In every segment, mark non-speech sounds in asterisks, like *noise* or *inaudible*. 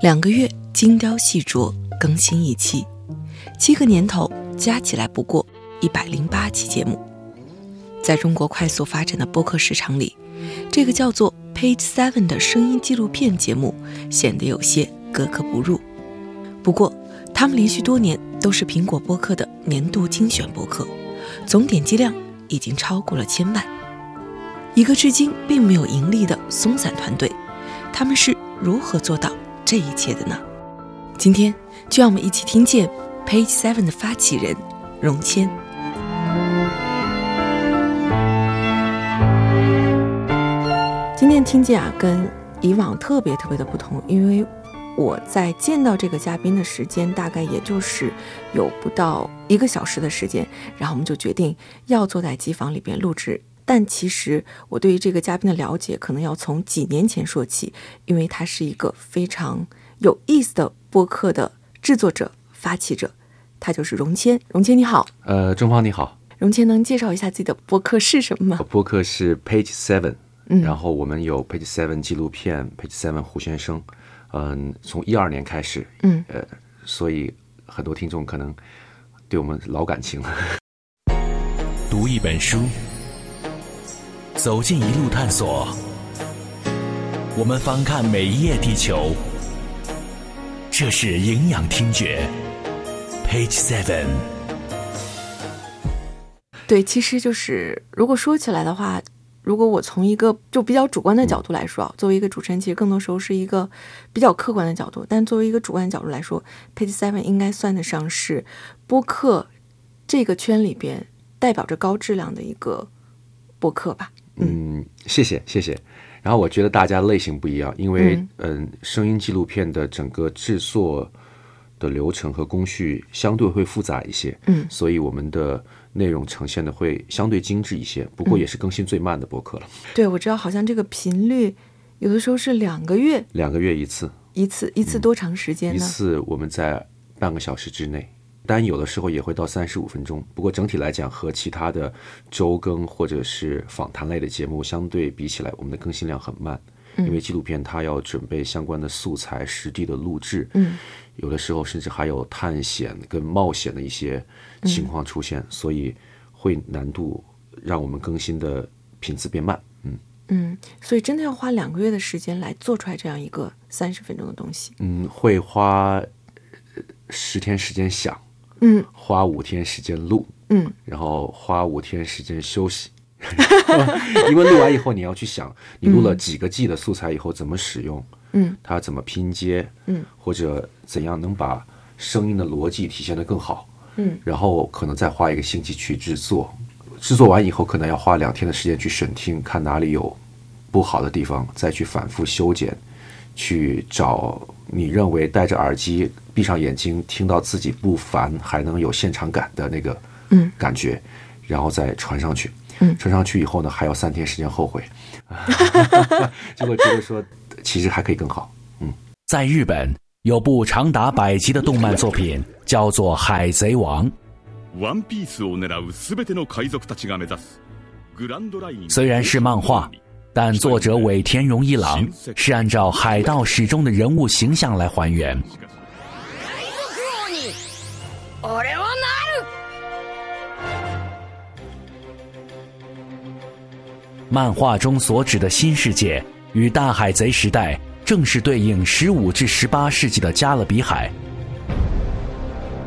两个月精雕细琢更新一期，七个年头加起来不过一百零八期节目。在中国快速发展的播客市场里，这个叫做 Page Seven 的声音纪录片节目显得有些格格不入。不过，他们连续多年都是苹果播客的年度精选播客，总点击量已经超过了千万。一个至今并没有盈利的松散团队，他们是如何做到？这一切的呢？今天就让我们一起听见 Page Seven 的发起人荣谦。今天听见啊，跟以往特别特别的不同，因为我在见到这个嘉宾的时间大概也就是有不到一个小时的时间，然后我们就决定要坐在机房里边录制。但其实我对于这个嘉宾的了解，可能要从几年前说起，因为他是一个非常有意思的播客的制作者、发起者，他就是荣谦。荣谦你好，呃，中方你好。荣谦能介绍一下自己的播客是什么吗？播客是 Page Seven，嗯，然后我们有 Page Seven 纪录片，Page Seven 胡先生，嗯，从一二年开始，嗯，呃，所以很多听众可能对我们老感情了。*laughs* 读一本书。走进一路探索，我们翻看每一页地球。这是营养听觉，Page Seven。对，其实就是如果说起来的话，如果我从一个就比较主观的角度来说啊，作为一个主持人，其实更多时候是一个比较客观的角度。但作为一个主观的角度来说，Page Seven 应该算得上是播客这个圈里边代表着高质量的一个播客吧。嗯，谢谢谢谢。然后我觉得大家类型不一样，因为嗯，声音纪录片的整个制作的流程和工序相对会复杂一些，嗯，所以我们的内容呈现的会相对精致一些。不过也是更新最慢的博客了。对，我知道，好像这个频率有的时候是两个月，两个月一次，一次一次多长时间呢？一次我们在半个小时之内。但有的时候也会到三十五分钟，不过整体来讲和其他的周更或者是访谈类的节目相对比起来，我们的更新量很慢，因为纪录片它要准备相关的素材、实地的录制，嗯，有的时候甚至还有探险跟冒险的一些情况出现，所以会难度让我们更新的频次变慢，嗯。嗯，所以真的要花两个月的时间来做出来这样一个三十分钟的东西，嗯，会花十天时间想。嗯，花五天时间录，嗯，然后花五天时间休息，*laughs* 因为录完以后你要去想，你录了几个 G 的素材以后怎么使用，嗯，它怎么拼接，嗯，或者怎样能把声音的逻辑体现得更好，嗯，然后可能再花一个星期去制作，制作完以后可能要花两天的时间去审听，看哪里有不好的地方，再去反复修剪，去找你认为戴着耳机。闭上眼睛，听到自己不烦，还能有现场感的那个嗯感觉，然后再传上去。嗯，传上去以后呢，还有三天时间后悔。*laughs* 就会觉得说，其实还可以更好。嗯，在日本有部长达百集的动漫作品，叫做《海贼王》。，One Piece 虽然是漫画，但作者尾田荣一郎是按照海盗史中的人物形象来还原。漫画中所指的新世界与大海贼时代正是对应十五至十八世纪的加勒比海。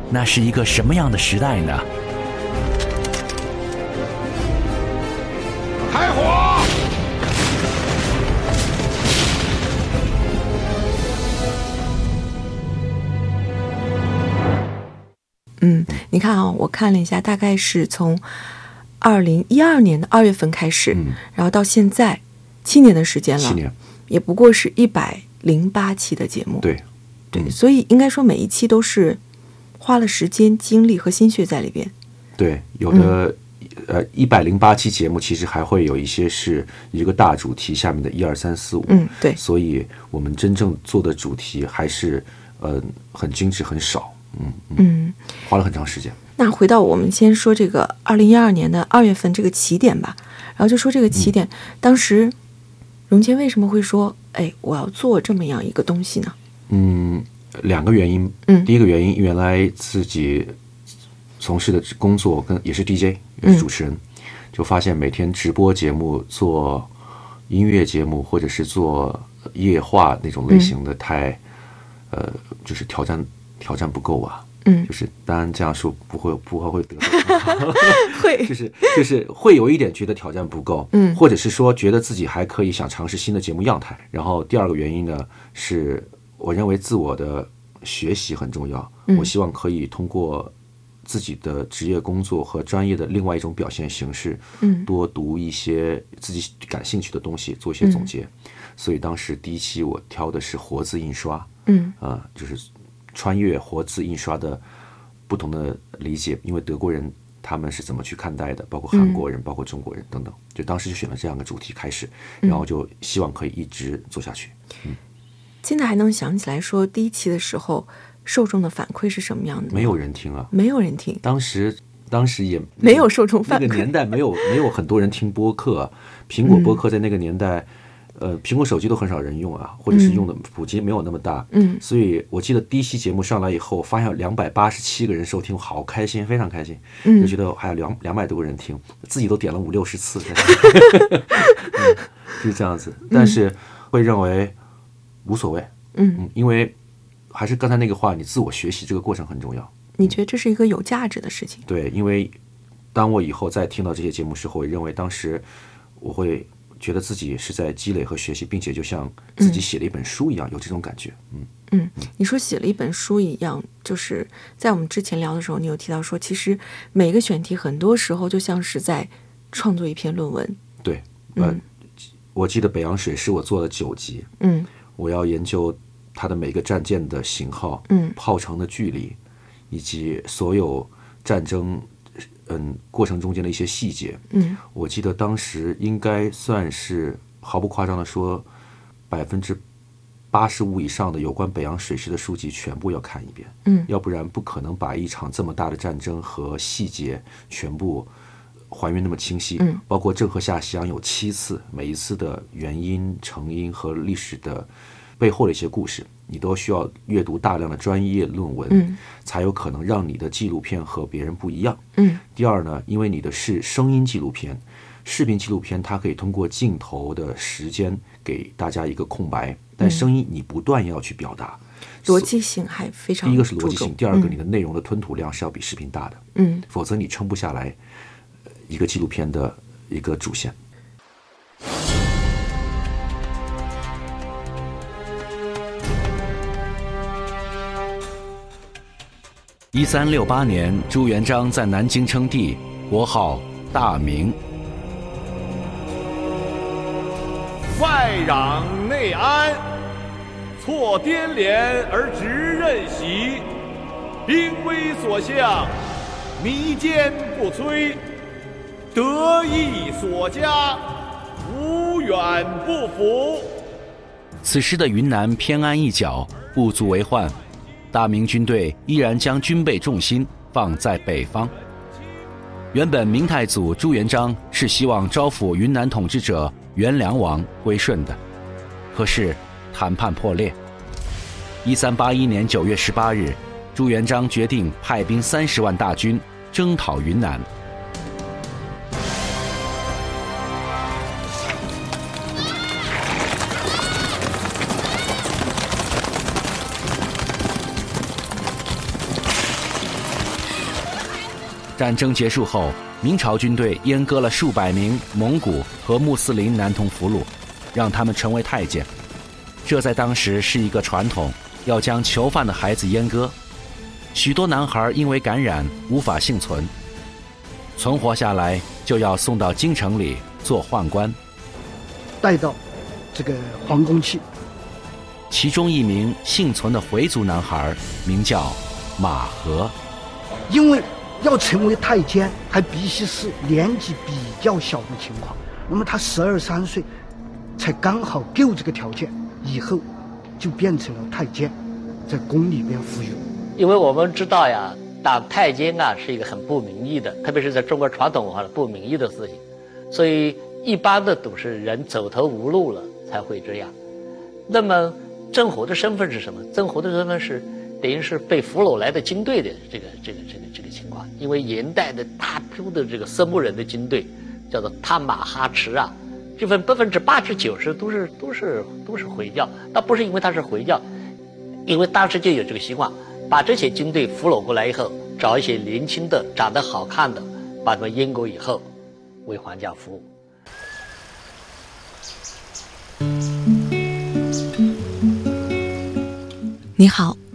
那是一个什么样的时代呢？你看啊，我看了一下，大概是从。二零一二年的二月份开始，然后到现在七年的时间了。七年，也不过是一百零八期的节目。对，对，嗯所以应该说每一期都是花了时间、精力和心血在里边。对，有的、呃一百零八期节目，其实还会有一些是一个大主题下面的一二三四五。嗯，对，所以我们真正做的主题还是呃很精致很少，嗯，嗯。花了很长时间。那回到我们先说这个二零一二年的二月份这个起点吧，然后就说这个起点，当时荣谦为什么会说，哎，我要做这么样一个东西呢？嗯，两个原因。嗯第一个原因，原来自己从事的工作跟也是 DJ，也嗯是主持人，就发现每天直播节目、做音乐节目或者是做夜话那种类型的太，呃，就是挑战挑战不够啊。嗯。就是当然这样说不会不会会得罪 *laughs* 会。就是就是会有一点觉得挑战不够，嗯。或者是说觉得自己还可以想尝试新的节目样态。然后第二个原因呢，是我认为自我的学习很重要，嗯。我希望可以通过自己的职业工作和专业的另外一种表现形式，嗯。多读一些自己感兴趣的东西，做一些总结。所以当时第一期我挑的是活字印刷，嗯。啊、就是穿越活字印刷的不同的理解，因为德国人他们是怎么去看待的，包括韩国人，包括中国人等等，就当时就选了这样的主题开始，然后就希望可以一直做下去。嗯现在还能想起来说第一期的时候受众的反馈是什么样的？没有人听啊，没有人听，当时当时也没有受众反馈那个年代没有 *laughs* 没有很多人听播客、啊，苹果播客在那个年代。呃，苹果手机都很少人用啊，或者是用的普及没有那么大，嗯。所以我记得第一期节目上来以后，发现有两百八十七个人收听，好开心，非常开心，嗯。就觉得还有两两百多个人听，自己都点了五六十次，*laughs* 嗯就是这样子，但是会认为无所谓，嗯，嗯，因为还是刚才那个话，你自我学习这个过程很重要，你觉得这是一个有价值的事情？对，因为当我以后再听到这些节目时候，我认为当时我会觉得自己是在积累和学习，并且就像自己写了一本书一样，有这种感觉。嗯，嗯，你说写了一本书一样，就是在我们之前聊的时候，你有提到说，其实每个选题很多时候就像是在创作一篇论文。对，呃，我记得北洋水师我做了九集，嗯。我要研究它的每个战舰的型号，嗯。炮程的距离，以及所有战争嗯过程中间的一些细节。嗯我记得当时应该算是毫不夸张的说，百分之八十五以上的有关北洋水师的书籍全部要看一遍，嗯要不然不可能把一场这么大的战争和细节全部还原那么清晰。嗯包括郑和下西洋有七次，每一次的原因、成因和历史的背后的一些故事，你都需要阅读大量的专业论文，嗯才有可能让你的纪录片和别人不一样。嗯第二呢，因为你的是声音纪录片，视频纪录片它可以通过镜头的时间给大家一个空白，但声音你不断要去表达。逻辑性还非常第一个是逻辑性，第二个你的内容的吞吐量是要比视频大的，嗯否则你撑不下来呃一个纪录片的一个主线。一三六八年，朱元璋在南京称帝，国号大明。外攘内安，错颠连而直任袭，兵威所向，弥坚不摧，得意所加，无远不服。此时的云南偏安一角，不足为患。大明军队依然将军备重心放在北方。原本明太祖朱元璋是希望招抚云南统治者元梁王归顺的，可是谈判破裂。一三八一年九月十八日，朱元璋决定派兵三十万大军征讨云南。战争结束后，明朝军队阉割了数百名蒙古和穆斯林男童俘虏，让他们成为太监。这在当时是一个传统，要将囚犯的孩子阉割。许多男孩因为感染无法幸存，存活下来就要送到京城里做宦官。带到这个皇宫去。其中一名幸存的回族男孩名叫马和，因为要成为太监，还必须是年纪比较小的情况。那么他十二三岁，才刚好够这个条件，以后就变成了太监，在宫里边服役。因为我们知道呀，当太监啊是一个很不名义的，特别是在中国传统文化的不名义的事情，所以一般的都是人走投无路了才会这样。那么。郑和的身份是什么？郑和的身份是等于是被俘虏来的军队的这个这个这个这个情况。因为元代的大批的这个色目人的军队，叫做探马哈赤啊，这份百分之八十九十都是都是都是回教。那不是因为他是回教，因为当时就有这个习惯，把这些军队俘虏过来以后，找一些年轻的、长得好看的，把他们阉割以后，为皇家服务。你好，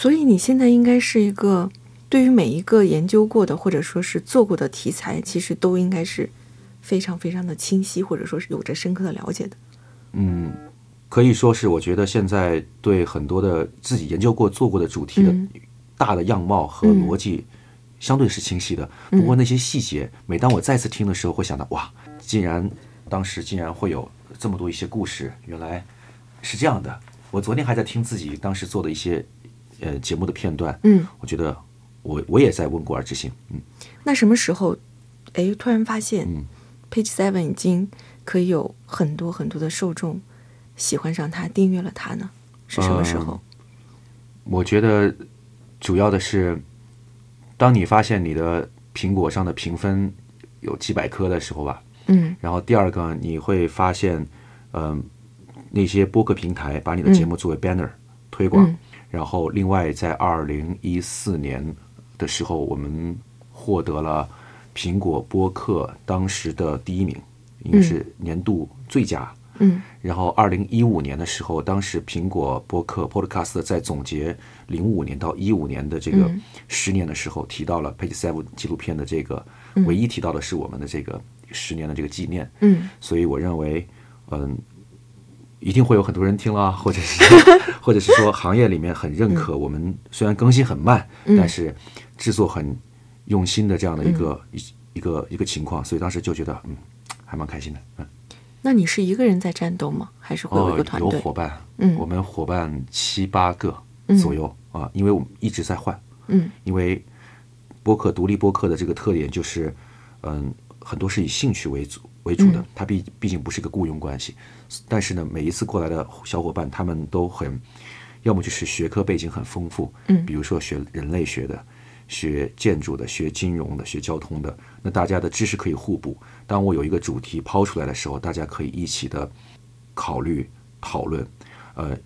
所以你现在应该是一个，对于每一个研究过的或者说是做过的题材，其实都应该是非常非常的清晰，或者说是有着深刻的了解的。嗯，可以说是，我觉得现在对很多的自己研究过、做过的主题的大的样貌和逻辑，相对是清晰的。不过那些细节，每当我再次听的时候，会想到哇，竟然当时竟然会有这么多一些故事，原来是这样的。我昨天还在听自己当时做的一些。呃，节目的片段，嗯，我觉得我我也在温故而知新，嗯，那什么时候，哎，突然发现，嗯，Page Seven 已经可以有很多很多的受众喜欢上它，订阅了它呢？是什么时候？我觉得主要的是，当你发现你的苹果上的评分有几百颗的时候吧，嗯，然后第二个你会发现，嗯，那些播客平台把你的节目作为 banner 推广。然后，另外，在二零一四年的时候，我们获得了苹果播客当时的第一名，应该是年度最佳。嗯。然后，二零一五年的时候，当时苹果播客 Podcast 在总结零五年到一五年的这个十年的时候，提到了 Page Seven 纪录片的这个，唯一提到的是我们的这个十年的这个纪念。嗯。所以，我认为，嗯。一定会有很多人听了，*laughs* 或者是，*laughs* 或者是说行业里面很认可我们，虽然更新很慢，但是制作很用心的这样的一个一一个一个情况，所以当时就觉得嗯，还蛮开心的。嗯，那你是一个人在战斗吗？还是会有一个团队？有伙伴，嗯，我们伙伴七八个左右啊，因为我们一直在换，嗯，因为播客独立播客的这个特点就是，嗯，很多是以兴趣为主。为主的，它毕毕竟不是一个雇佣关系，但是呢，每一次过来的小伙伴，他们都很，要么就是学科背景很丰富，嗯，比如说学人类学的、学建筑的、学金融的、学交通的，那大家的知识可以互补。当我有一个主题抛出来的时候，大家可以一起的考虑讨论。呃，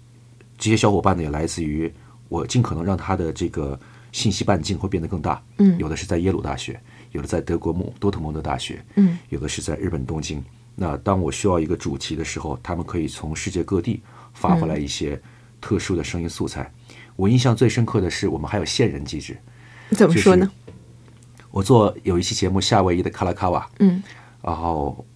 这些小伙伴呢，也来自于我尽可能让他的这个信息半径会变得更大，嗯，有的是在耶鲁大学。有的在德国蒙多特蒙德大学，嗯，有的是在日本东京。那当我需要一个主题的时候，他们可以从世界各地发回来一些特殊的声音素材。我印象最深刻的是，我们还有线人机制。怎么说呢？我做有一期节目《夏威夷的卡拉卡瓦》，嗯，然后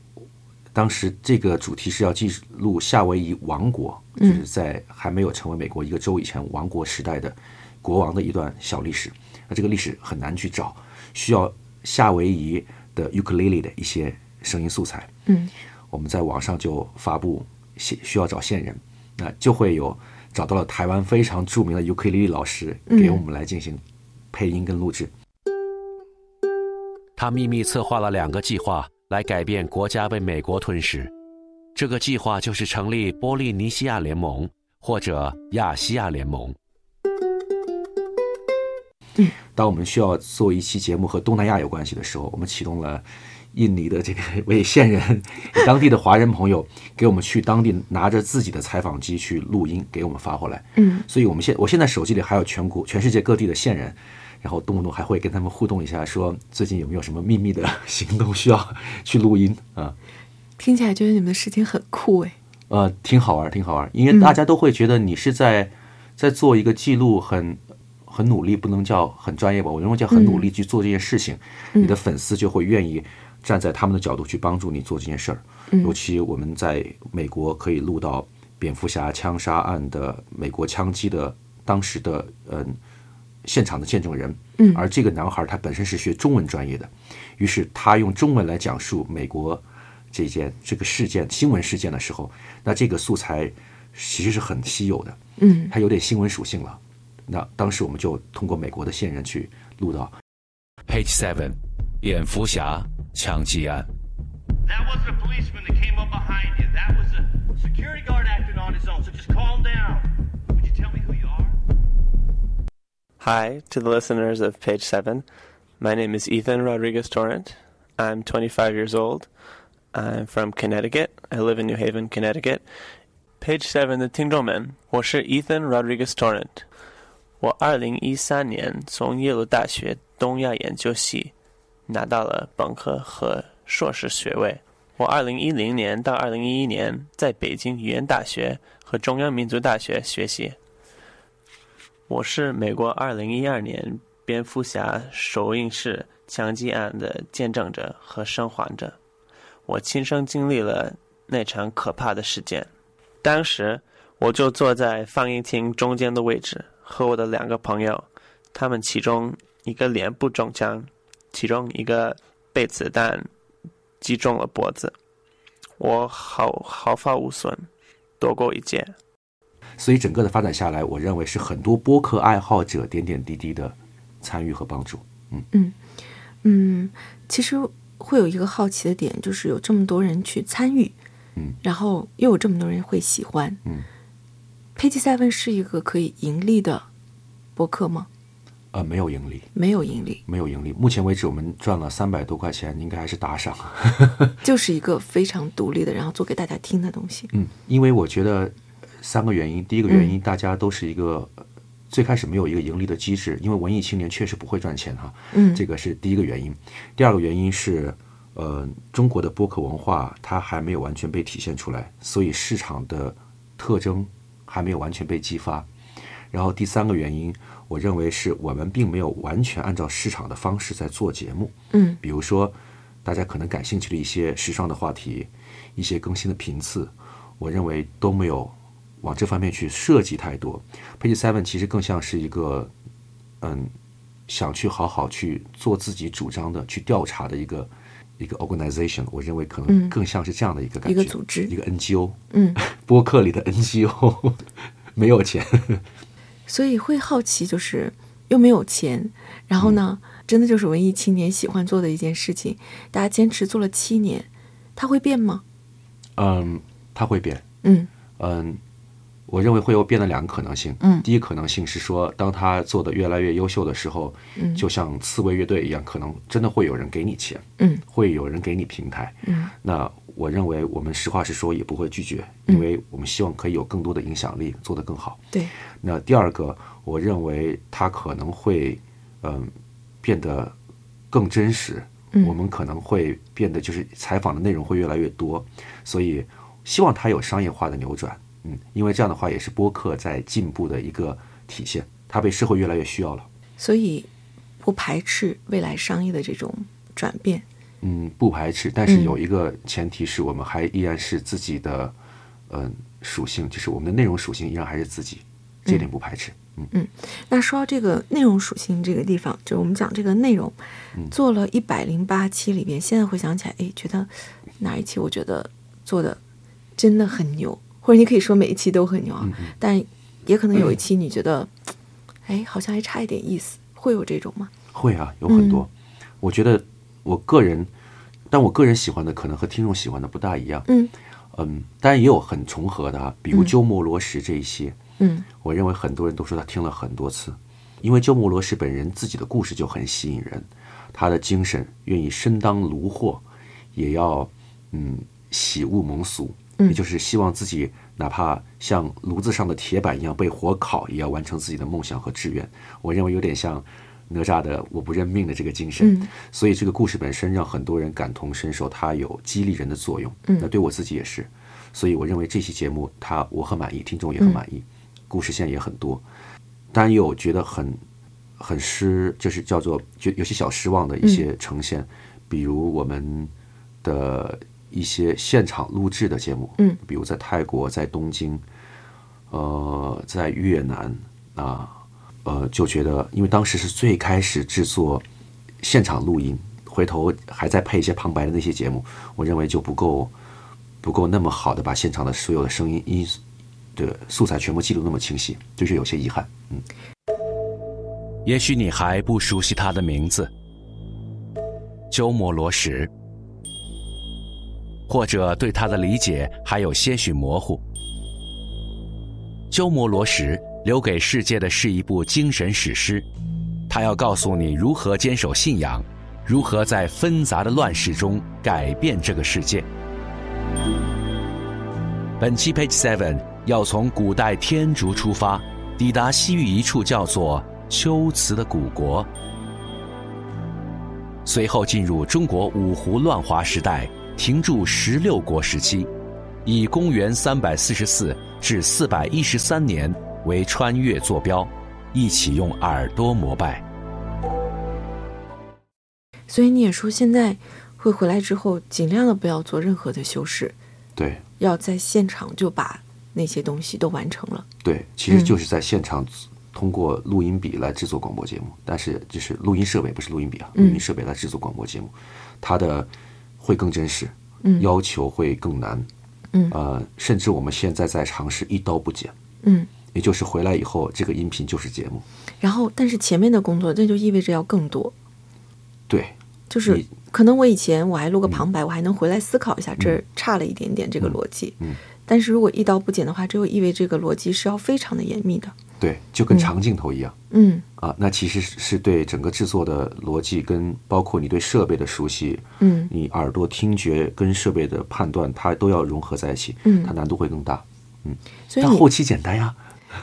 当时这个主题是要记录夏威夷王国，就是在还没有成为美国一个州以前，王国时代的国王的一段小历史。那这个历史很难去找，需要。夏威夷的尤克里里的一些声音素材，嗯，我们在网上就发布，需需要找线人，那就会有找到了台湾非常著名的尤克里里老师给我们来进行配音跟录制。他秘密策划了两个计划来改变国家被美国吞噬，这个计划就是成立波利尼西亚联盟或者亚细亚联盟。嗯，当我们需要做一期节目和东南亚有关系的时候，我们启动了印尼的这个位线人，当地的华人朋友给我们去当地拿着自己的采访机去录音，给我们发过来。嗯，所以我们现我现在手机里还有全国全世界各地的线人。然后动不动还会跟他们互动一下，说最近有没有什么秘密的行动需要去录音啊？听起来觉得你们的事情很酷哎。呃，挺好玩，挺好玩，因为大家都会觉得你是在在做一个记录，很很努力，不能叫很专业吧？我认为叫很努力去做这件事情，你的粉丝就会愿意站在他们的角度去帮助你做这件事儿。尤其我们在美国可以录到蝙蝠侠枪杀案的美国枪击的当时的嗯。现场的见证人，嗯，而这个男孩他本身是学中文专业的，于是他用中文来讲述美国这件这个事件新闻事件的时候，那这个素材其实是很稀有的，嗯，它有点新闻属性了。那当时我们就通过美国的线人去录到。Page Seven，蝙蝠侠枪击案。That wasn't a policeman that came up behind you. That was a security guard acting on his own. So just calm down. Would you tell me who you are? Hi to the listeners of Page 7. My name is Ethan Rodriguez Torrent. I'm 25 years old. I'm from Connecticut. I live in New Haven, Connecticut. Page 7的听众们，我是 Ethan Rodriguez Torrent。 我2013年从耶鲁大学东亚研究系拿到了本科和硕士学位。我2010年到2011年在北京语言大学和中央民族大学学习。我是美国2012年蝙蝠侠首映式枪击案的见证者和生还者，我亲身经历了那场可怕的事件。当时我就坐在放映厅中间的位置，和我的两个朋友，他们其中一个脸部中枪，其中一个被子弹击中了脖子，我毫毫发无损，躲过一劫。所以整个的发展下来，我认为是很多播客爱好者点点滴滴的参与和帮助。嗯嗯嗯，其实会有一个好奇的点，就是有这么多人去参与，嗯，然后又有这么多人会喜欢，嗯。Page Seven 是一个可以盈利的博客吗？呃，没有盈利，没有盈利，没有盈利。目前为止，我们赚了三百多块钱，应该还是打赏。*laughs* *laughs* 就是一个非常独立的，然后做给大家听的东西。嗯，因为我觉得。三个原因，第一个原因，大家都是一个最开始没有一个盈利的机制，因为文艺青年确实不会赚钱哈，嗯，这个是第一个原因。第二个原因是，呃，中国的播客文化它还没有完全被体现出来，所以市场的特征还没有完全被激发。然后第三个原因，我认为是我们并没有完全按照市场的方式在做节目，嗯，比如说大家可能感兴趣的一些时尚的话题，一些更新的频次，我认为都没有。往这方面去设计太多，Page Seven 其实更像是一个，嗯，想去好好去做自己主张的、去调查的一个一个 organization。我认为可能更像是这样的一个感觉，一个组织，一个 NGO。嗯，*laughs* 播客里的 NGO 没有钱，*laughs* 所以会好奇，就是又没有钱，然后呢，真的就是文艺青年喜欢做的一件事情，大家坚持做了七年，它会变吗？嗯，它会变。嗯嗯。我认为会有变的两个可能性。嗯，第一可能性是说，当他做的越来越优秀的时候，嗯，就像刺猬乐队一样，可能真的会有人给你钱，嗯，会有人给你平台，嗯。那我认为我们实话实说也不会拒绝，因为我们希望可以有更多的影响力，做得更好。对。那第二个，我认为他可能会，嗯，变得更真实。嗯。我们可能会变得就是采访的内容会越来越多，所以希望它有商业化的扭转。嗯，因为这样的话也是播客在进步的一个体现，它被社会越来越需要了。所以不排斥未来商业的这种转变。嗯，不排斥，但是有一个前提是我们还依然是自己的，嗯，属性，就是我们的内容属性依然还是自己，这点不排斥。嗯嗯，那说到这个内容属性这个地方，就是我们讲这个内容，做了一百零八期里边，现在回想起来，哎，觉得哪一期我觉得做的真的很牛。或者你可以说每一期都很牛啊，但也可能有一期你觉得，哎，好像还差一点意思，会有这种吗？会啊，有很多。我觉得我个人，但我个人喜欢的可能和听众喜欢的不大一样。嗯嗯，当然也有很重合的啊，比如鸠摩罗什这一些。嗯，我认为很多人都说他听了很多次。因为鸠摩罗什本人自己的故事就很吸引人，他的精神愿意身当炉火，也要嗯喜恶蒙俗，也就是希望自己哪怕像炉子上的铁板一样被火烤，也要完成自己的梦想和志愿。我认为有点像哪吒的“我不认命”的这个精神。所以这个故事本身让很多人感同身受，它有激励人的作用。那对我自己也是。所以我认为这期节目它我很满意，听众也很满意，故事线也很多。当然也有觉得很很失，就是叫做就有些小失望的一些呈现，比如我们的一些现场录制的节目，嗯，比如在泰国、在东京，呃，在越南啊，呃，就觉得因为当时是最开始制作现场录音，回头还在配一些旁白的那些节目，我认为就不够不够那么好的把现场的所有的声音音的素材全部记录那么清晰，就是有些遗憾。嗯，也许你还不熟悉他的名字——鸠摩罗什，或者对他的理解还有些许模糊。鸠摩罗什留给世界的是一部精神史诗，他要告诉你如何坚守信仰，如何在纷杂的乱世中改变这个世界。本期 Page Seven 要从古代天竺出发，抵达西域一处叫做龟兹的古国，随后进入中国五胡乱华时代，停驻十六国时期，以公元三百四十四至四百一十三年为穿越坐标，一起用耳朵膜拜。所以你也说现在会回来之后，尽量的不要做任何的修饰，对要在现场就把那些东西都完成了。对，其实就是在现场通过录音笔来制作广播节目，但是就是录音设备不是录音笔啊，录音设备来制作广播节目，它的会更真实，嗯。要求会更难，嗯。呃，甚至我们现在在尝试一刀不剪，嗯，也就是回来以后这个音频就是节目，然后但是前面的工作，这就意味着要更多。对，就是可能我以前我还录个旁白，我还能回来思考一下这差了一点点这个逻辑。嗯。但是如果一刀不剪的话，这就意味着这个逻辑是要非常的严密的。对，就跟长镜头一样。嗯啊，那其实是是对整个制作的逻辑跟包括你对设备的熟悉，嗯你耳朵听觉跟设备的判断，它都要融合在一起，嗯它难度会更大。所以但后期简单呀，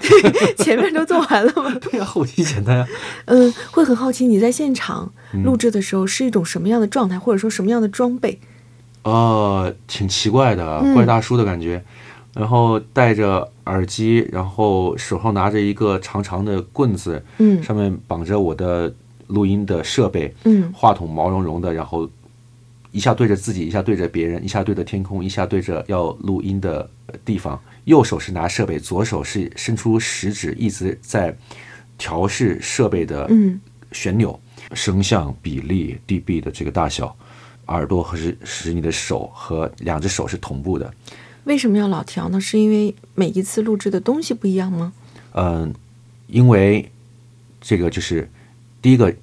*laughs* 前面都做完了吗？*laughs* 对呀，后期简单呀。嗯，会很好奇你在现场嗯录制的时候是一种什么样的状态，或者说什么样的装备？呃，挺奇怪的，嗯怪大叔的感觉。然后戴着耳机，然后手上拿着一个长长的棍子，嗯上面绑着我的录音的设备，嗯话筒毛茸茸的，然后一下对着自己，一下对着别人，一下对着天空，一下对着要录音的呃地方。右手是拿设备，左手是伸出食指，一直在调试设备的嗯旋钮、声像比例、dB 的这个大小。耳朵和使使你的手和两只手是同步的，为什么要老调呢？是因为每一次录制的东西不一样吗？嗯，因为这个就是第一个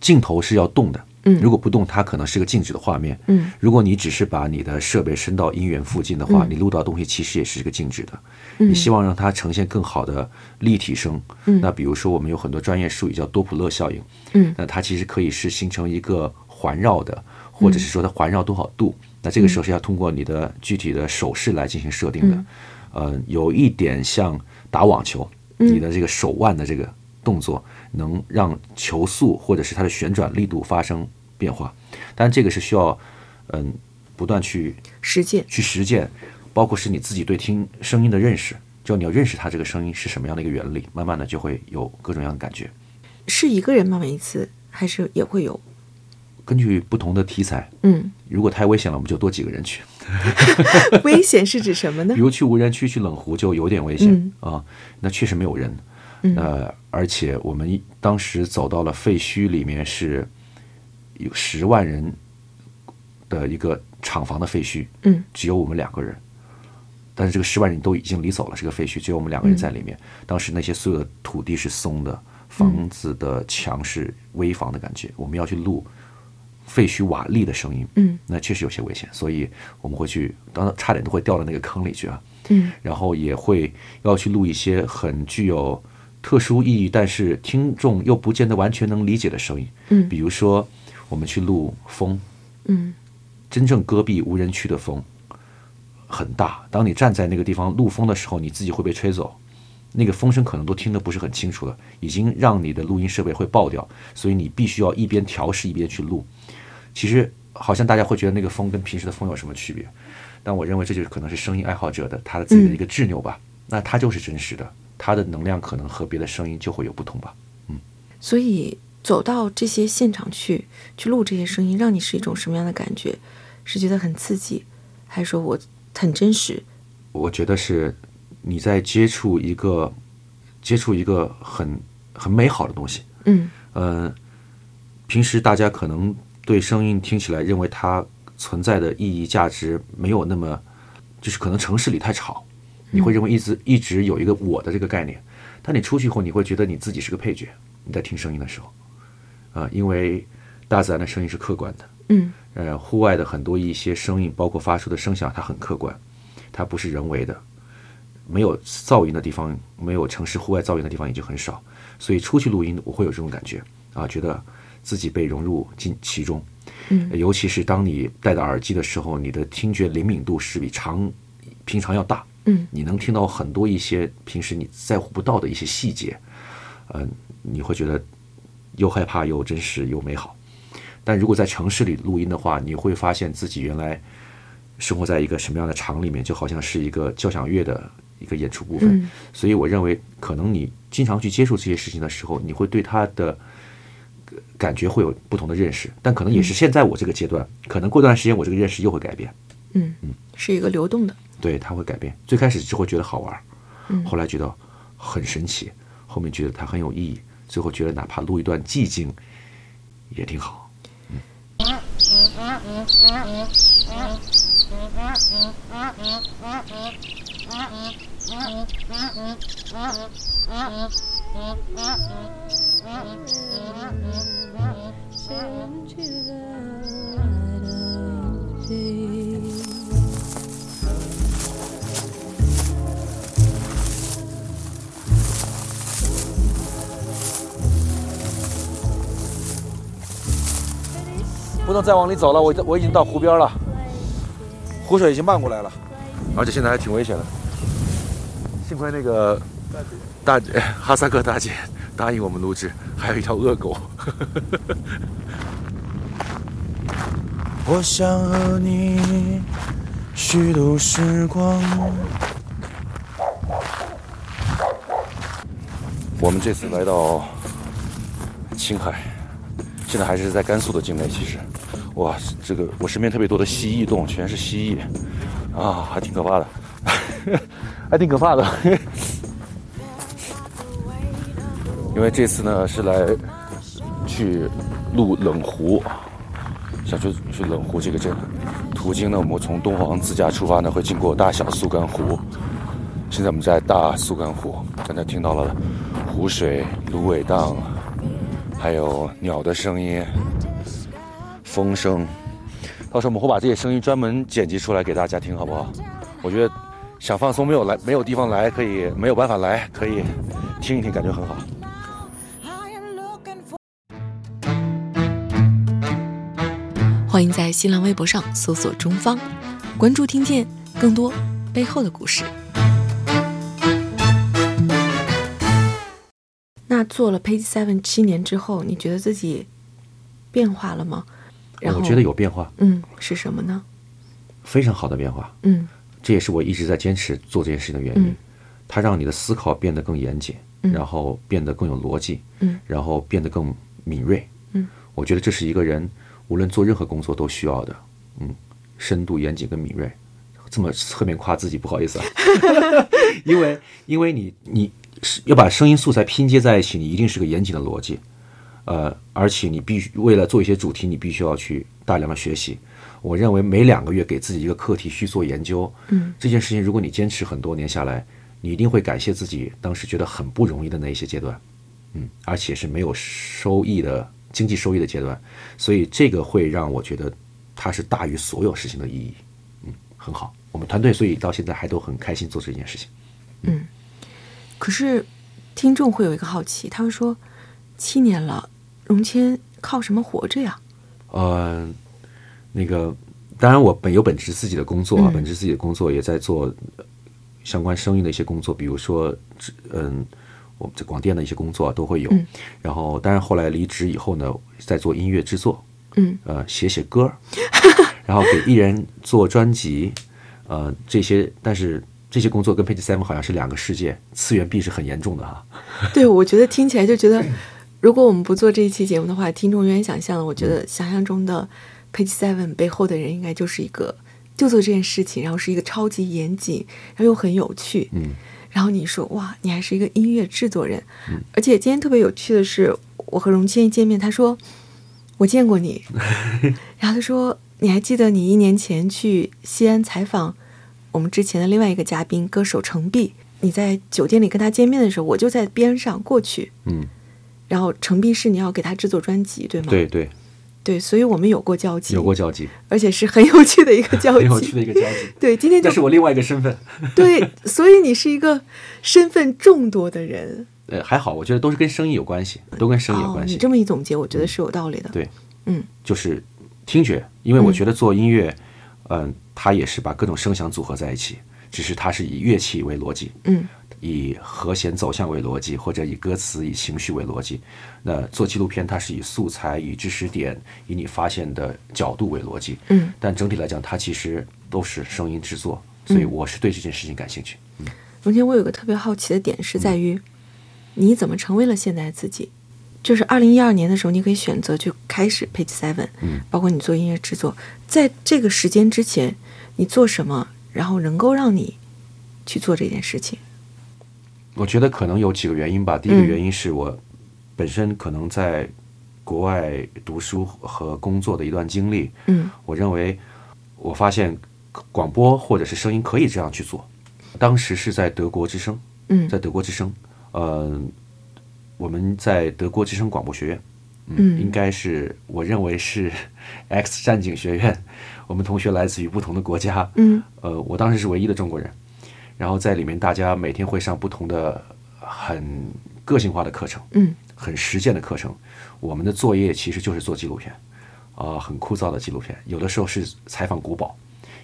镜头是要动的，嗯如果不动，它可能是个静止的画面，嗯如果你只是把你的设备伸到音源附近的话，嗯你录到的东西其实也是个静止的。嗯你希望让它呈现更好的立体声，嗯那比如说我们有很多专业术语叫多普勒效应，嗯那它其实可以是形成一个环绕的，或者是说它环绕多少度。那这个时候是要通过你的具体的手势来进行设定的。嗯呃，有一点像打网球，嗯你的这个手腕的这个动作能让球速或者是它的旋转力度发生变化，但这个是需要嗯不断去实践。去实践，包括是你自己对听声音的认识，就你要认识它这个声音是什么样的一个原理，慢慢的就会有各种各样的感觉。是一个人吗？每一次还是也会有？根据不同的题材，嗯，如果太危险了，我们就多几个人去。*laughs* 危险是指什么呢 *laughs* 比？如去无人区、去冷湖就有点危险嗯啊，那确实没有人。嗯呃，而且我们当时走到了废墟里面，是有十万人的一个厂房的废墟，嗯只有我们两个人。但是这个十万人都已经离走了，这个废墟只有我们两个人在里面。当时那些所有的土地是松的，房子的墙是危房的感觉。我们要去录废墟瓦砾的声音，嗯。那确实有些危险，所以我们会去，当然差点都会掉到那个坑里去啊。嗯。然后也会要去录一些很具有特殊意义，但是听众又不见得完全能理解的声音。嗯。比如说我们去录风，嗯。真正戈壁无人区的风很大，当你站在那个地方录风的时候，你自己会被吹走，那个风声可能都听得不是很清楚了，已经让你的录音设备会爆掉，所以你必须要一边调试一边去录。其实好像大家会觉得那个风跟平时的风有什么区别，但我认为这就是可能是声音爱好者的他的自己的一个执拗吧。那它就是真实的，它的能量可能和别的声音就会有不同吧。嗯所以走到这些现场去去录这些声音，让你是一种什么样的感觉？是觉得很刺激，还是说我很真实？我觉得是你在接触一个接触一个很很美好的东西。嗯。呃，平时大家可能对声音听起来认为它存在的意义价值没有那么，就是可能城市里太吵，你会认为一直一直有一个我的这个概念，但你出去后，你会觉得你自己是个配角，你在听声音的时候，啊、因为大自然的声音是客观的，嗯。呃，户外的很多一些声音，包括发出的声响，它很客观，它不是人为的，没有噪音的地方，没有城市户外噪音的地方已经很少，所以出去录音我会有这种感觉啊，觉得自己被融入进其中，嗯。呃尤其是当你戴着耳机的时候，你的听觉灵敏度是比常平常要大，嗯。你能听到很多一些平时你在乎不到的一些细节，嗯、你会觉得又害怕又真实又美好。但如果在城市里录音的话，你会发现自己原来生活在一个什么样的场里面，就好像是一个交响乐的一个演出部分。嗯所以我认为，可能你经常去接触这些事情的时候，你会对它的呃感觉会有不同的认识。但可能也是现在我这个阶段，可能过段时间我这个认识又会改变。嗯嗯是一个流动的。对，它会改变。最开始只会觉得好玩后来觉得很神奇，后面觉得它很有意义，最后觉得哪怕录一段寂静也挺好。Send into the light of day. 不能再往里走了，我我已经到湖边了，湖水已经漫过来了。而且现在还挺危险的。幸亏那个大姐 *laughs* 哈萨克大姐答应我们录制，还有一条恶狗。*laughs* 我想和你虚度时光。我们这次来到青海，现在还是在甘肃的境内。其实，哇，这个我身边特别多的蜥蜴洞，全是蜥蜴，啊，还挺可怕的，*laughs* 还挺可怕的。因为这次呢是来去录冷湖，想去去冷湖这个镇。途经呢，我们从敦煌自驾出发呢，会经过大小苏干湖。现在我们在大苏干湖，刚才听到了湖水、芦苇荡，还有鸟的声音、风声。到时候我们会把这些声音专门剪辑出来给大家听，好不好？我觉得想放松没有来没有地方来，可以没有办法来，可以听一听，感觉很好。欢迎在新浪微博上搜索“中方”，关注听见更多背后的故事。那做了 Page Seven 七年之后，你觉得自己变化了吗？然后我觉得有变化，嗯，是什么呢？非常好的变化。嗯这也是我一直在坚持做这件事情的原因。嗯它让你的思考变得更严谨，嗯然后变得更有逻辑，嗯然后变得更敏锐。嗯，我觉得这是一个人无论做任何工作都需要的。嗯，深度、严谨跟敏锐。这么侧面夸自己不好意思啊，*laughs* 因为因为你你是要把声音素材拼接在一起，你一定是个严谨的逻辑。呃，而且你必须为了做一些主题，你必须要去大量的学习。我认为每两个月给自己一个课题去做研究，嗯这件事情如果你坚持很多年下来，你一定会感谢自己当时觉得很不容易的那一些阶段，嗯，而且是没有收益的经济收益的阶段，所以这个会让我觉得它是大于所有事情的意义，嗯，很好。我们团队所以到现在还都很开心做这件事情。嗯。可是听众会有一个好奇，他会说：七年了，荣谦靠什么活着呀？呃，那个，当然我本有本职自己的工作啊，嗯本职自己的工作也在做呃相关生意的一些工作，比如说，嗯，我们在广电的一些工作啊都会有。嗯然后，当然后来离职以后呢，在做音乐制作，嗯呃，写写歌，然后给艺人做专辑，呃，这些，但是这些工作跟 Page Seven 好像是两个世界，次元壁是很严重的哈。*laughs* 对，我觉得听起来就觉得，如果我们不做这一期节目的话，听众永远想象了。我觉得想象中的 Page Seven 背后的人应该就是一个就做这件事情，然后是一个超级严谨，然后又很有趣。嗯然后你说哇，你还是一个音乐制作人，而且今天特别有趣的是，我和荣谦一见面，他说我见过你，*laughs* 然后他说你还记得你一年前去西安采访我们之前的另外一个嘉宾歌手程璧，你在酒店里跟他见面的时候，我就在边上过去，嗯，然后程璧是你要给他制作专辑，对吗？对对，对，所以我们有过交集，有过交集，而且是很有趣的一个交集，*laughs* 很有趣的一个交集。*laughs* 对，今天就是我另外一个身份。*laughs* 对，所以你是一个身份众多的人。呃，还好，我觉得都是跟生意有关系，都跟生意有哦，关系。你这么一总结，我觉得是有道理的。对，嗯，就是听觉，因为我觉得做音乐，嗯、它也是把各种声响组合在一起，只是它是以乐器为逻辑，嗯，以和弦走向为逻辑，或者以歌词、以情绪为逻辑。那做纪录片，它是以素材、以知识点、以你发现的角度为逻辑，嗯，但整体来讲，它其实都是声音制作，所以嗯我是对这件事情感兴趣。嗯。荣谦，我有个特别好奇的点是在于，你怎么成为了现在的自己？就是二零一二年的时候，你可以选择去开始 Page Seven，嗯，包括你做音乐制作，在这个时间之前，你做什么，然后能够让你去做这件事情？我觉得可能有几个原因吧。第一个嗯原因是我本身可能在国外读书和工作的一段经历，嗯我认为我发现广播或者是声音可以这样去做。当时是在德国之声，嗯在德国之声，呃，我们在德国之声广播学院，嗯应该是我认为是 *laughs* X 战警学院，我们同学来自于不同的国家，嗯呃，我当时是唯一的中国人，然后在里面大家每天会上不同的很个性化的课程，嗯很实践的课程。我们的作业其实就是做纪录片，啊、很枯燥的纪录片。有的时候是采访古堡，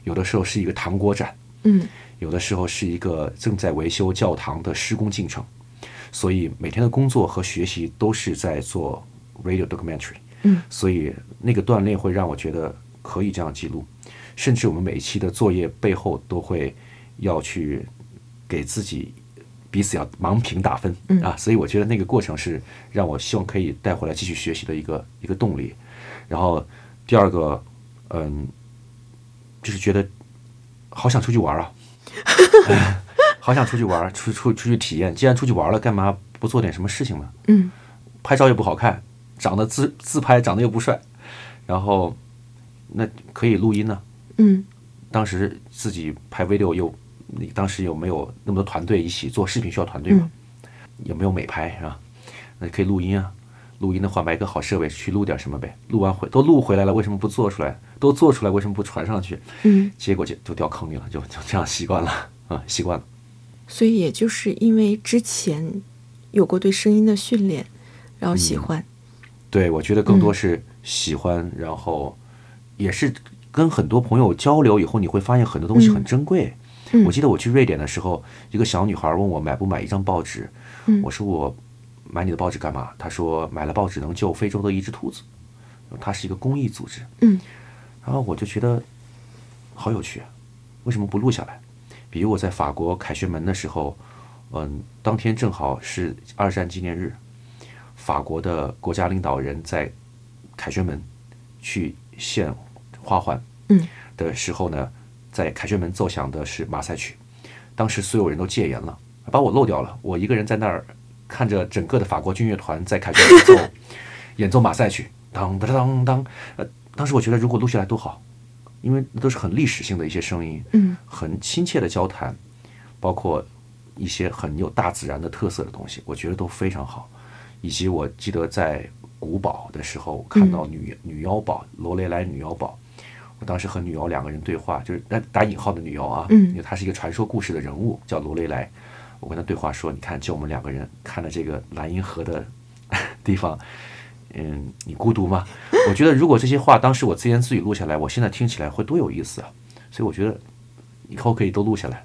有的时候是一个糖果展，嗯有的时候是一个正在维修教堂的施工进程。所以每天的工作和学习都是在做 radio documentary。嗯所以那个锻炼会让我觉得可以这样记录，甚至我们每一期的作业背后都会要去给自己彼此要盲评打分、嗯啊，所以我觉得那个过程是让我希望可以带回来继续学习的一个一个动力。然后第二个，嗯，就是觉得好想出去玩啊，*laughs* 哎好想出去玩，出出出去体验。既然出去玩了，干嘛不做点什么事情呢？嗯拍照又不好看，长得自自拍长得又不帅，然后那可以录音呢、嗯当时自己拍 video 又，你当时有没有那么多团队一起做视频需要团队吗？有没有美拍是吧？那可以录音啊，录音的话买个好设备去录点什么呗。录完回都录回来了，为什么不做出来？都做出来，为什么不传上去？嗯，结果就就掉坑里了，就就这样习惯了啊，习惯了。所以也就是因为之前有过对声音的训练，然后喜欢。对，我觉得更多是喜欢，然后也是跟很多朋友交流以后，你会发现很多东西很珍贵。嗯我记得我去瑞典的时候，一个小女孩问我买不买一张报纸，嗯我说我买你的报纸干嘛？她说买了报纸能救非洲的一只兔子，它是一个公益组织。嗯，然后我就觉得好有趣啊，为什么不录下来？比如我在法国凯旋门的时候，嗯，当天正好是二战纪念日，法国的国家领导人在凯旋门去献花环嗯。的时候呢，在凯旋门奏响的是马赛曲，当时所有人都戒严了，把我漏掉了，我一个人在那儿看着整个的法国军乐团在凯旋门奏 *laughs* 演奏马赛曲，当当当当，呃，当时我觉得如果录下来多好，因为都是很历史性的一些声音，嗯。很亲切的交谈，包括一些很有大自然的特色的东西，我觉得都非常好。以及我记得在古堡的时候看到女、女妖堡罗雷莱女妖堡，我当时和女妖两个人对话，就是打打引号的女妖啊，嗯因为她是一个传说故事的人物，叫罗雷莱。我跟她对话说：“你看，就我们两个人看了这个蓝银河的 *laughs* 地方，嗯，你孤独吗？”我觉得如果这些话当时我自言自语录下来，我现在听起来会多有意思啊！所以我觉得以后可以都录下来。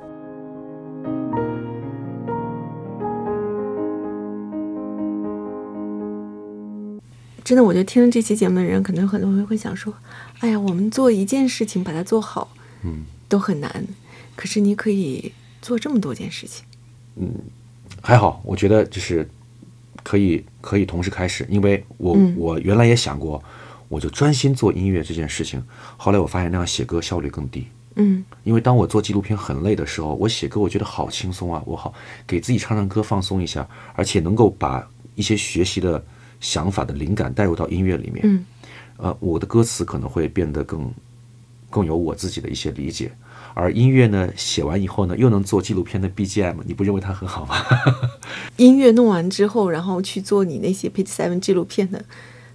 真的，我觉得听了这期节目的人，可能很多人会想说：“哎呀，我们做一件事情把它做好，嗯，都很难。可是你可以做这么多件事情。”嗯，还好，我觉得就是可以可以同时开始，因为我、嗯我原来也想过，我就专心做音乐这件事情。后来我发现那样写歌效率更低，嗯因为当我做纪录片很累的时候，我写歌我觉得好轻松啊，我好给自己唱唱歌放松一下，而且能够把一些学习的想法的灵感带入到音乐里面。嗯。呃，我的歌词可能会变得更更有我自己的一些理解，而音乐呢，写完以后呢，又能做纪录片的 BGM，你不认为它很好吗？*laughs* 音乐弄完之后，然后去做你那些 Page Seven 纪录片的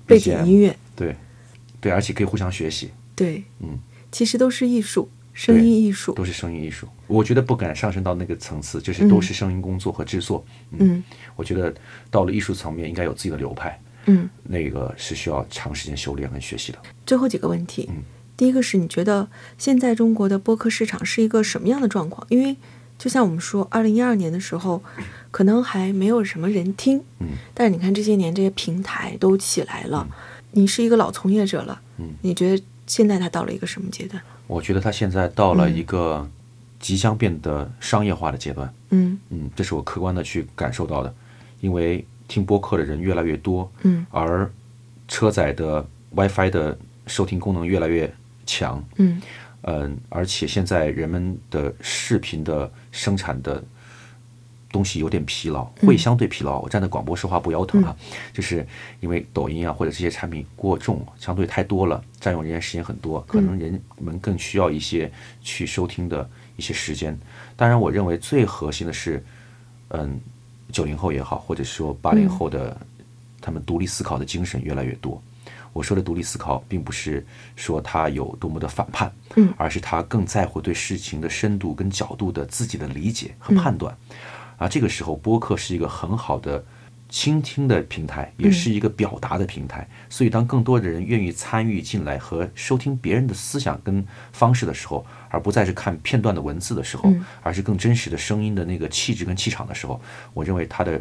背景音乐，对，对，而且可以互相学习，对，嗯，其实都是艺术，声音艺术。都是声音艺术。我觉得不敢上升到那个层次，就是都是声音工作和制作。嗯我觉得到了艺术层面，应该有自己的流派，嗯，那个是需要长时间修炼跟学习的。最后几个问题，嗯第一个是你觉得现在中国的播客市场是一个什么样的状况？因为就像我们说，二零一二年的时候，可能还没有什么人听，嗯但是你看这些年这些平台都起来了，你是一个老从业者了，嗯你觉得现在它到了一个什么阶段？我觉得它现在到了一个即将变得商业化的阶段。嗯。嗯，这是我客观的去感受到的，因为听播客的人越来越多，嗯。而车载的 WiFi 的收听功能越来越强，嗯。嗯，而且现在人们的视频的生产的东西有点疲劳，会相对疲劳。我站在广播说话不腰疼啊，就是因为抖音啊或者这些产品过重，相对太多了，占用人家时间很多，可能人们更需要一些去收听的一些时间。当然，我认为最核心的是，嗯，九零后也好，或者说八零后的、他们独立思考的精神越来越多。我说的独立思考，并不是说他有多么的反叛，嗯而是他更在乎对事情的深度跟角度的自己的理解和判断。啊，这个时候播客是一个很好的倾听的平台，也是一个表达的平台。所以，当更多的人愿意参与进来和收听别人的思想跟方式的时候，而不再是看片段的文字的时候，而是更真实的声音的那个气质跟气场的时候，我认为他的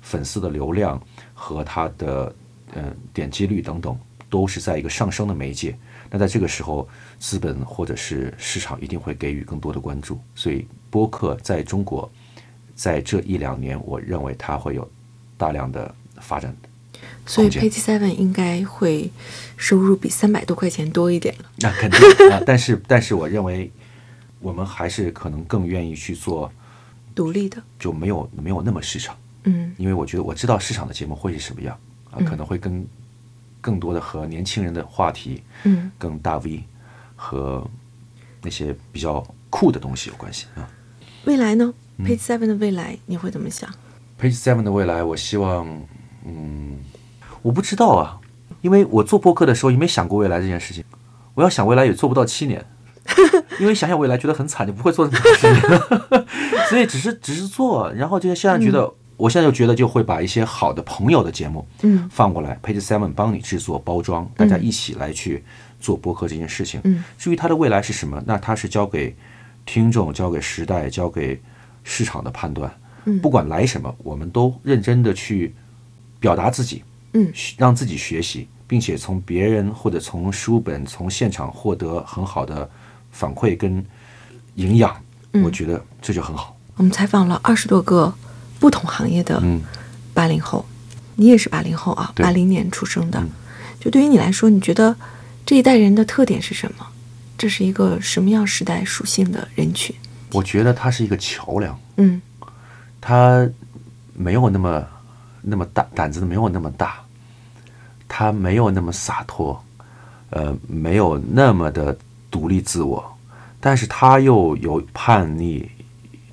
粉丝的流量和他的嗯、呃点击率等等，都是在一个上升的媒介。那在这个时候，资本或者是市场一定会给予更多的关注。所以，播客在中国，在这一两年，我认为它会有大量的发展。所以 Page Seven 应该会收入比三百多块钱多一点了。那肯定啊，*laughs* 但是但是我认为，我们还是可能更愿意去做，独立的，就没有没有那么市场，嗯因为我觉得我知道市场的节目会是什么样啊，嗯可能会跟更多的和年轻人的话题，嗯，更大 V 和那些比较酷的东西有关系啊。未来呢嗯？Page Seven 的未来你会怎么想？Page Seven 的未来，我希望，嗯，我不知道啊，因为我做播客的时候也没想过未来这件事情。我要想未来也做不到七年，*laughs* 因为想想未来觉得很惨，就不会做这么长时间，*laughs* 所以只是只是做，然后就现在觉得，我现在就觉得就会把一些好的朋友的节目，嗯放过来，Page Seven 帮你制作包装，大家一起来去做播客这件事情。嗯至于它的未来是什么，那它是交给听众、交给时代、交给市场的判断。嗯不管来什么，我们都认真的去表达自己，嗯让自己学习，并且从别人或者从书本、从现场获得很好的反馈跟营养。嗯我觉得这就很好。我们采访了二十多个不同行业的嗯八零后，你也是八零后啊，八零年出生的。嗯就对于你来说，你觉得这一代人的特点是什么？这是一个什么样时代属性的人群？我觉得它是一个桥梁，嗯。它没有那么那么大，胆子没有那么大，他没有那么洒脱，呃，没有那么的独立自我，但是他又有叛逆，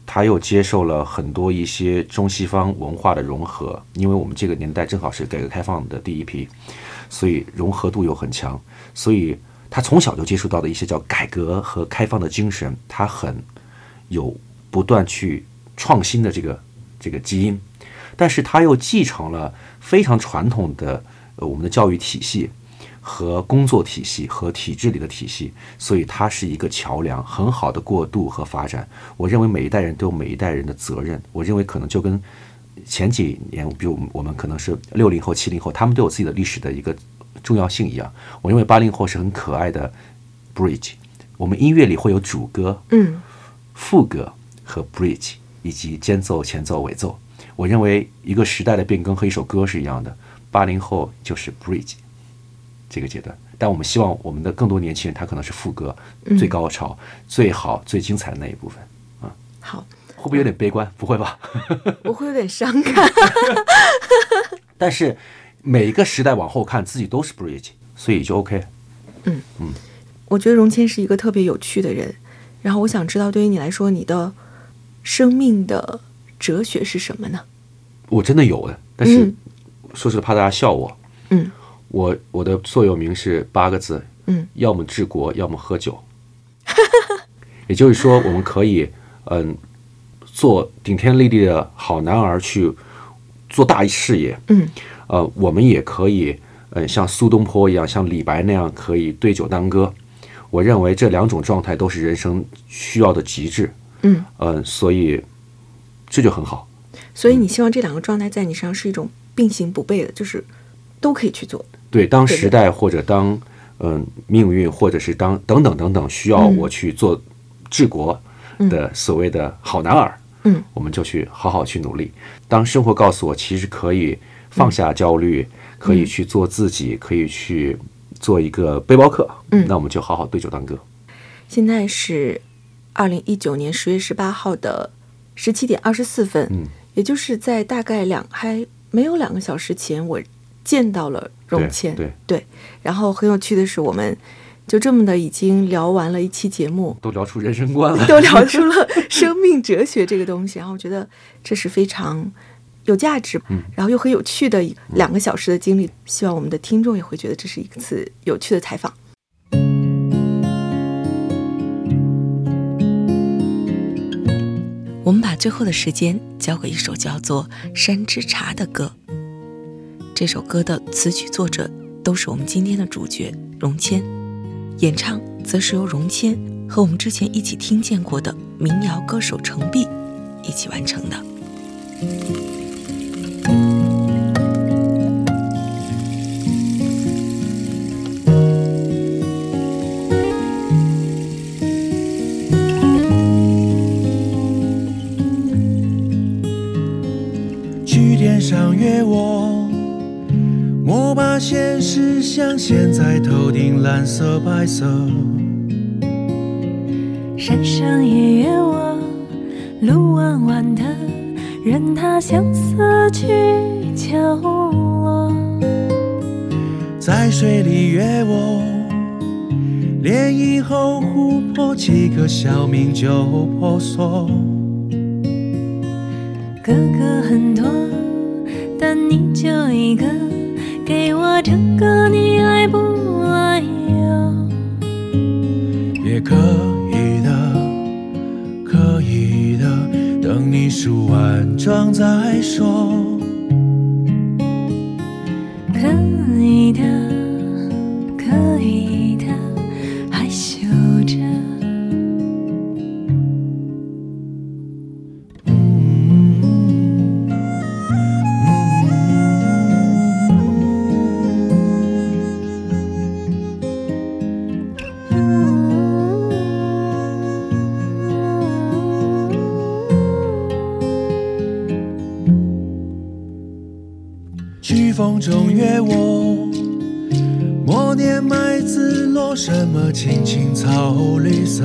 他又接受了很多一些中西方文化的融合，因为我们这个年代正好是改革开放的第一批，所以融合度又很强，所以他从小就接触到的一些叫改革和开放的精神，他很有不断去创新的这个这个基因。但是他又继承了非常传统的呃我们的教育体系和工作体系和体制里的体系，所以它是一个桥梁，很好的过渡和发展。我认为每一代人都有每一代人的责任。我认为可能就跟前几年，比如我们可能是六零后、七零后，他们都有自己的历史的一个重要性一样。我认为八零后是很可爱的 bridge。我们音乐里会有主歌、嗯副歌和 bridge，以及间奏、前奏、尾奏。我认为一个时代的变更和一首歌是一样的，八零后就是 bridge 这个阶段，但我们希望我们的更多年轻人他可能是副歌、最高潮、最好、最精彩的那一部分啊。好，会不会有点悲观？不会吧？*laughs* 我会有点伤感。*laughs* 但是每一个时代往后看，自己都是 bridge，所以就 OK。嗯嗯我觉得荣谦是一个特别有趣的人，然后我想知道，对于你来说，你的生命的哲学是什么呢？我真的有的，但是、嗯说实话，怕大家笑我。嗯我我的座右铭是八个字，嗯，要么治国，要么喝酒。*laughs* 也就是说，我们可以嗯做顶天立地的好男儿去做大事业，嗯呃，我们也可以嗯像苏东坡一样，像李白那样可以对酒当歌。我认为这两种状态都是人生需要的极致，嗯，呃，所以这就很好。所以你希望这两个状态在你身上是一种并行不悖的，就是都可以去做。对，当时代或者当嗯、命运，或者是当等等等等需要嗯我去做治国的所谓的好男儿，嗯，我们就去好好去努力。当生活告诉我其实可以放下焦虑，可以去做自己，可以去做一个背包客，嗯。那我们就好好对酒当歌。现在是二零一九年十月十八号的十七点二十四分，嗯，也就是在大概两还没有两个小时前，我见到了荣谦。对对，然后很有趣的是，我们就这么的已经聊完了一期节目，都聊出人生观了，都聊出了 *laughs* 生命哲学这个东西，然后我觉得这是非常有价值，嗯然后又很有趣的两个小时的经历。希望我们的听众也会觉得这是一次有趣的采访。我们把最后的时间交给一首叫做《山之茶》的歌。这首歌的词曲作者都是我们今天的主角荣谦，演唱则是由荣谦和我们之前一起听见过的民谣歌手程璧一起完成的。现实像现在头顶蓝色白色。山上也约我，路弯弯的，任它相思去敲落。在水里约我，涟漪后湖泊几个小命就婆娑。哥哥很多，但你就一个，给我这个你爱不爱哟？也可以的，可以的，等你梳完妆再说。什么青青草绿色。